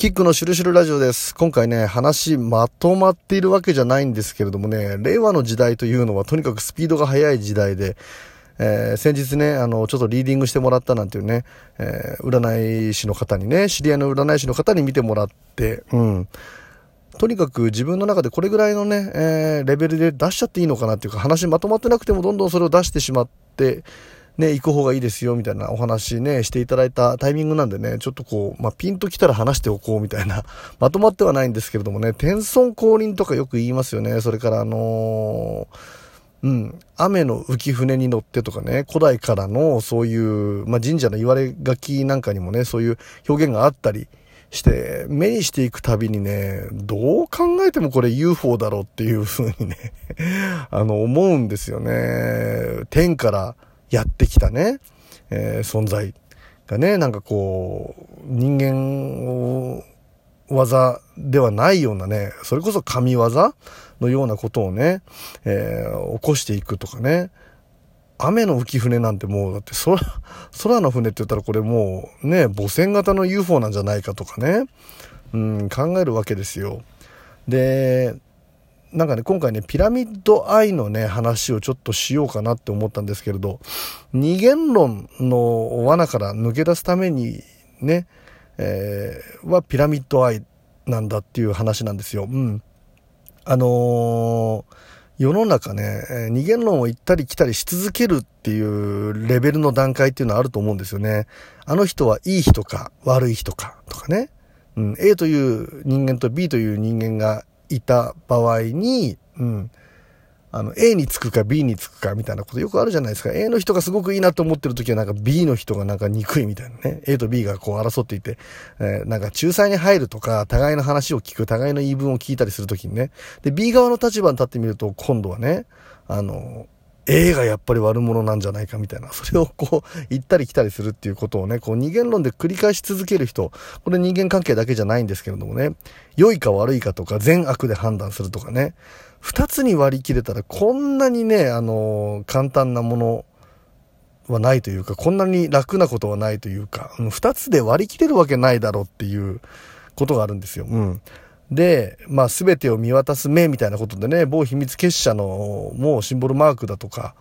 キックのシュルシュルラジオです。今回ね、話まとまっているわけじゃないんですけれどもね、令和の時代というのはとにかくスピードが速い時代で、えー、先日ね、あの、ちょっとリーディングしてもらったなんていうね、えー、占い師の方にね、知り合いの占い師の方に見てもらって、うん。とにかく自分の中でこれぐらいのね、えー、レベルで出しちゃっていいのかなっていうか、話まとまってなくてもどんどんそれを出してしまって、ね、行く方がいいですよ、みたいなお話ね、していただいたタイミングなんでね、ちょっとこう、まあ、ピンと来たら話しておこう、みたいな、まとまってはないんですけれどもね、天孫降臨とかよく言いますよね。それからあのー、うん、雨の浮舟に乗ってとかね、古代からのそういう、まあ、神社の言われ書きなんかにもね、そういう表現があったりして、目にしていくたびにね、どう考えてもこれ UFO だろうっていう風にね あの、思うんですよね。天から、やってきたね、えー、存在がね、なんかこう、人間を技ではないようなね、それこそ神業のようなことをね、えー、起こしていくとかね、雨の浮舟なんてもう、だって空、空の船って言ったらこれもうね、母船型の UFO なんじゃないかとかね、うん、考えるわけですよ。で、なんかね、今回ね、ピラミッドアイのね、話をちょっとしようかなって思ったんですけれど、二元論の罠から抜け出すためにね、えー、はピラミッドアイなんだっていう話なんですよ。うん。あのー、世の中ね、二元論を行ったり来たりし続けるっていうレベルの段階っていうのはあると思うんですよね。あの人はいい人か悪い人かとかね。うん、A という人間と B という人間がいた場合に、うん、あの、A につくか B につくかみたいなことよくあるじゃないですか。A の人がすごくいいなと思ってる時はなんか B の人がなんか憎いみたいなね。A と B がこう争っていて、えー、なんか仲裁に入るとか、互いの話を聞く、互いの言い分を聞いたりするときにね。で、B 側の立場に立ってみると、今度はね、あの、A がやっぱり悪者なんじゃないかみたいな、それをこう、行ったり来たりするっていうことをね、こう二元論で繰り返し続ける人、これ人間関係だけじゃないんですけれどもね、良いか悪いかとか善悪で判断するとかね、二つに割り切れたらこんなにね、あの簡単なものはないというか、こんなに楽なことはないというか、二つで割り切れるわけないだろうっていうことがあるんですよ。うん。で、まあ、全てを見渡す目みたいなことでね、某秘密結社のもうシンボルマークだとか、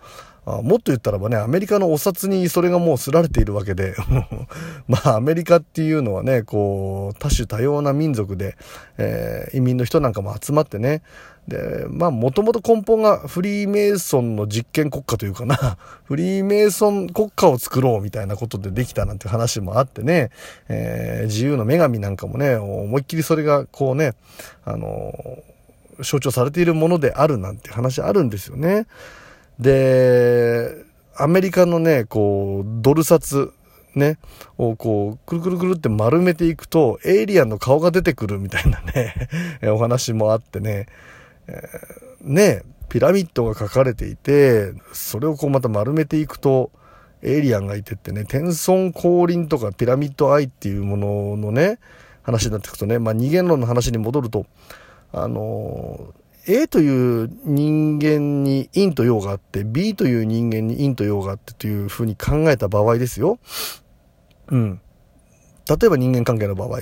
もっと言ったらばね、アメリカのお札にそれがもうすられているわけで、まあ、アメリカっていうのはね、こう、多種多様な民族で、えー、移民の人なんかも集まってね、で、まあ、もともと根本がフリーメイソンの実験国家というかな、フリーメイソン国家を作ろうみたいなことでできたなんて話もあってね、えー、自由の女神なんかもね、思いっきりそれがこうね、あの象徴されているものであるなんて話あるんですよね。で、アメリカのね、こう、ドル札、ね、をこう、くるくるくるって丸めていくと、エイリアンの顔が出てくるみたいなね お話もあってね、えー、ね、ピラミッドが書かれていて、それをこうまた丸めていくと、エイリアンがいてってね、天孫降臨とかピラミッドアイっていうもののね、話になっていくとね、まあ二元論の話に戻ると、あの、A という人間に陰と陽があって、B という人間に陰と陽があってというふうに考えた場合ですよ。うん。例えば人間関係の場合、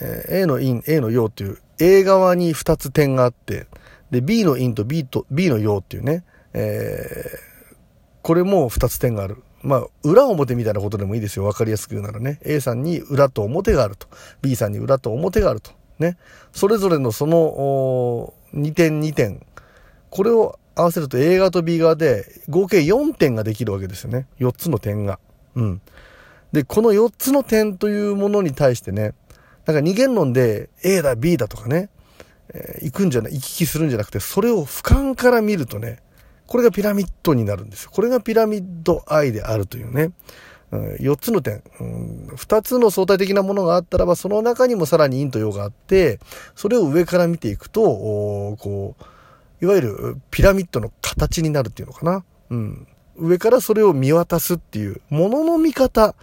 えー、A の陰、A の陽っていう A 側に2つ点があって、で、B の陰と B と、B の陽っていうね、えー、これも2つ点がある。まあ、裏表みたいなことでもいいですよ。わかりやすく言うならね。A さんに裏と表があると。B さんに裏と表があると。ね。それぞれのその、2点2点。これを合わせると A 側と B 側で合計4点ができるわけですよね。4つの点が。うん。で、この4つの点というものに対してね、なんか二元論で A だ B だとかね、えー、行くんじゃない、行き来するんじゃなくて、それを俯瞰から見るとね、これがピラミッドになるんですよ。これがピラミッドアイであるというね。うん、4つの点、うん、2つの相対的なものがあったらば、その中にもさらに陰と陽があって、それを上から見ていくと、こう、いわゆるピラミッドの形になるっていうのかな。うん。上からそれを見渡すっていう、ものの見方、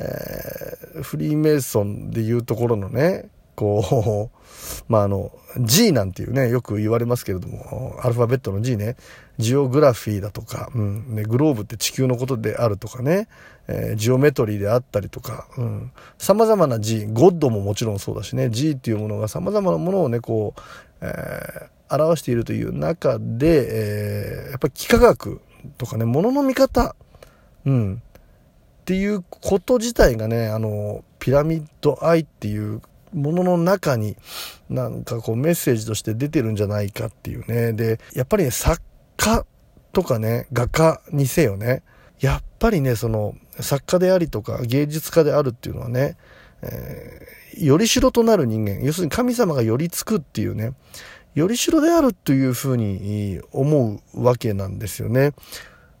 えー、フリーメイソンでいうところのね、こう、まあ、あの、G なんていうね、よく言われますけれども、アルファベットの G ね、ジオグラフィーだとか、うん、ね、グローブって地球のことであるとかね、えー、ジオメトリーであったりとか、うん、様々な G、ゴッドももちろんそうだしね、G っていうものが様々なものをね、こう、えー、表しているという中で、えー、やっぱり幾何学とかね、ものの見方、うん、っていうこと自体がね、あの、ピラミッドアイっていうものの中になんかこうメッセージとして出てるんじゃないかっていうね。で、やっぱりね、作家とかね、画家にせよね、やっぱりね、その作家でありとか芸術家であるっていうのはね、えー、よりしろとなる人間、要するに神様が寄りつくっていうね、よりしろであるというふうに思うわけなんですよね。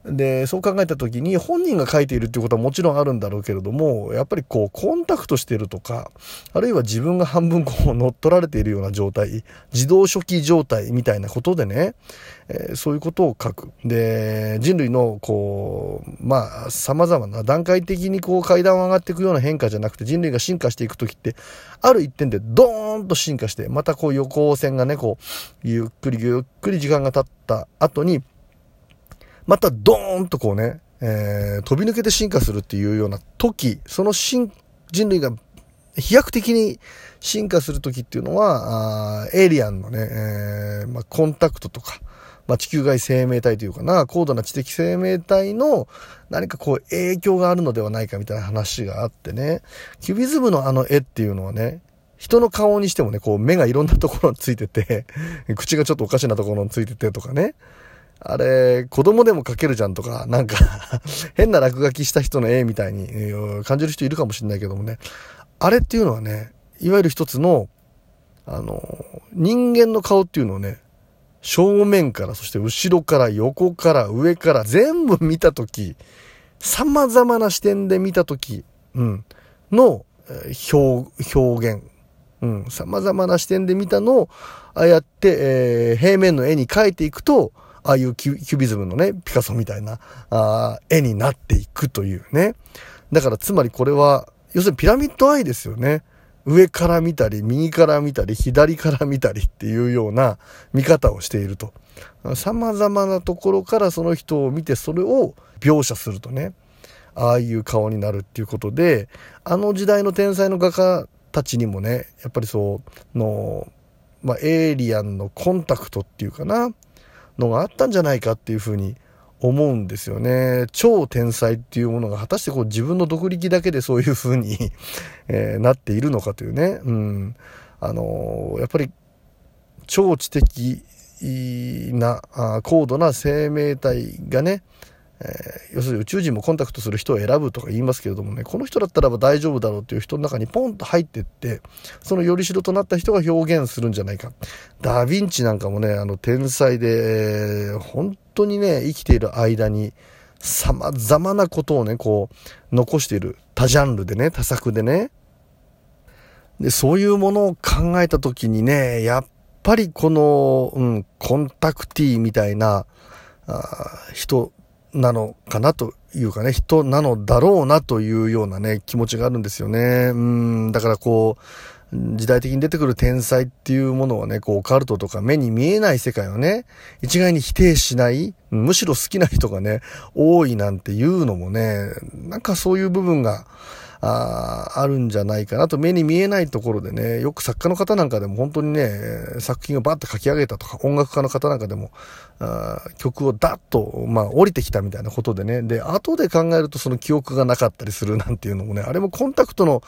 で、そう考えた時に本人が書いているっていうことはもちろんあるんだろうけれども、やっぱりこうコンタクトしてるとか、あるいは自分が半分こう乗っ取られているような状態、自動初期状態みたいなことでね、えー、そういうことを書く。で、人類のこう、まあ様々な段階的にこう階段を上がっていくような変化じゃなくて人類が進化していく時って、ある一点でドーンと進化して、またこう横線がね、こう、ゆっくりゆっくり時間が経った後に、またドーンとこうね、えー、飛び抜けて進化するっていうような時、その人類が飛躍的に進化する時っていうのは、エイリアンのね、えー、まあ、コンタクトとか、まあ、地球外生命体というかな、高度な知的生命体の何かこう影響があるのではないかみたいな話があってね、キュビズムのあの絵っていうのはね、人の顔にしてもね、こう目がいろんなところについてて、口がちょっとおかしなところについててとかね、あれ、子供でも描けるじゃんとか、なんか 変な落書きした人の絵みたいに感じる人いるかもしれないけどもね。あれっていうのはね、いわゆる一つの、あの、人間の顔っていうのをね、正面から、そして後ろから、横から、上から全部見たとき、様々な視点で見たとき、うん、の表、表現。うん、様々な視点で見たのを、ああやって、えー、平面の絵に描いていくと、ああいうキュビズムのね、ピカソみたいな、あ絵になっていくというね。だからつまりこれは、要するにピラミッドアイですよね。上から見たり、右から見たり、左から見たりっていうような見方をしていると。様々なところからその人を見てそれを描写するとね、ああいう顔になるっていうことで、あの時代の天才の画家たちにもね、やっぱりそうの、まあ、エイリアンのコンタクトっていうかな、のがあったんじゃないかっていうふうに思うんですよね。超天才っていうものが果たしてこう自分の独力だけでそういうふうに えなっているのかというね。うん。あのー、やっぱり超知的な高度な生命体がね、えー、要するに宇宙人もコンタクトする人を選ぶとか言いますけれどもね、この人だったらば大丈夫だろうっていう人の中にポンと入ってって、そのよりしろとなった人が表現するんじゃないか。ダヴィンチなんかもね、あの天才で、えー、本当にね、生きている間に、様々なことをね、こう、残している。多ジャンルでね、多作でね。で、そういうものを考えたときにね、やっぱりこの、うん、コンタクティーみたいな、人なのかなというかね、人なのだろうなというようなね、気持ちがあるんですよね。うん、だからこう、時代的に出てくる天才っていうものはね、こう、カルトとか目に見えない世界をね、一概に否定しない、むしろ好きな人がね、多いなんていうのもね、なんかそういう部分が、ああるんじゃないかなと目に見えないところでね、よく作家の方なんかでも本当にね、作品をバッと書き上げたとか、音楽家の方なんかでも、あ曲をダッと、まあ、降りてきたみたいなことでね、で、後で考えるとその記憶がなかったりするなんていうのもね、あれもコンタクトの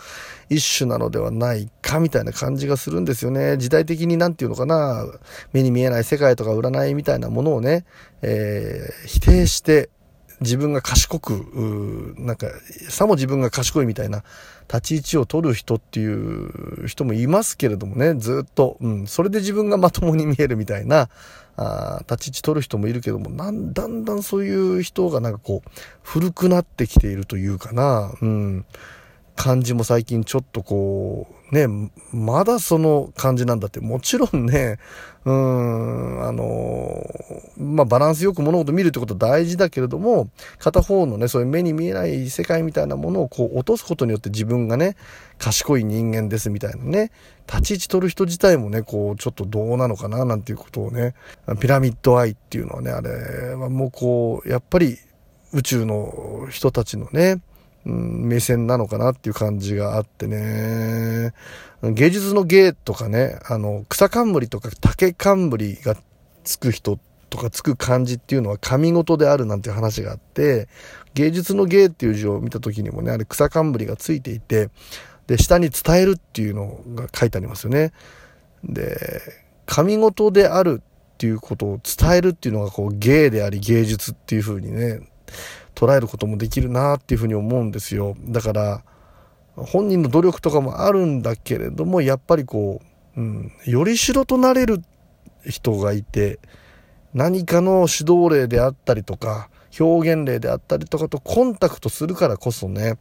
一種なのではないかみたいな感じがするんですよね。時代的になんていうのかな、目に見えない世界とか占いみたいなものをね、えー、否定して、自分が賢く、なんか、さも自分が賢いみたいな立ち位置を取る人っていう人もいますけれどもね、ずっと、うん、それで自分がまともに見えるみたいな、あ立ち位置取る人もいるけども、なんだんだんそういう人がなんかこう、古くなってきているというかな、うん。感じも最近ちょっとこう、ね、まだその感じなんだって、もちろんね、うん、あの、まあ、バランスよく物事見るってこと大事だけれども、片方のね、そういう目に見えない世界みたいなものをこう落とすことによって自分がね、賢い人間ですみたいなね、立ち位置取る人自体もね、こう、ちょっとどうなのかな、なんていうことをね、ピラミッドアイっていうのはね、あれはもうこう、やっぱり宇宙の人たちのね、うん、目線なのかなっていう感じがあってね。芸術の芸とかね、あの、草冠とか竹冠がつく人ってとかつく漢字っていうのは神事であるなんて話があって、芸術の芸っていう字を見た時にもね、あれ草冠がついていて、で、下に伝えるっていうのが書いてありますよね。で、神事であるっていうことを伝えるっていうのがこう芸であり芸術っていう風にね、捉えることもできるなっていうふうに思うんですよ。だから、本人の努力とかもあるんだけれども、やっぱりこう、うん、よりしろとなれる人がいて、何かの指導例であったりとか、表現例であったりとかとコンタクトするからこそね、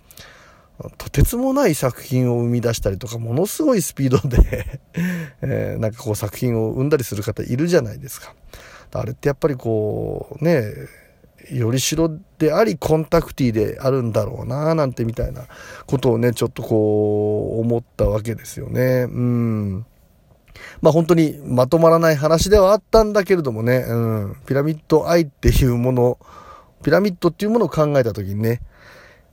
とてつもない作品を生み出したりとか、ものすごいスピードで えー、なんかこう作品を生んだりする方いるじゃないですか。あれってやっぱりこう、ね、よりしろでありコンタクティであるんだろうななんてみたいなことをねちょっとこう思ったわけですよねうんまあ本当にまとまらない話ではあったんだけれどもね、うん、ピラミッド愛っていうものピラミッドっていうものを考えた時にね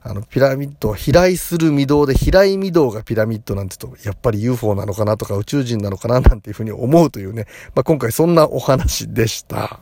あの、ピラミッドは飛来する御堂で、飛来御堂がピラミッドなんて言うと、やっぱり UFO なのかなとか宇宙人なのかななんていうふうに思うというね、まあ、今回そんなお話でした。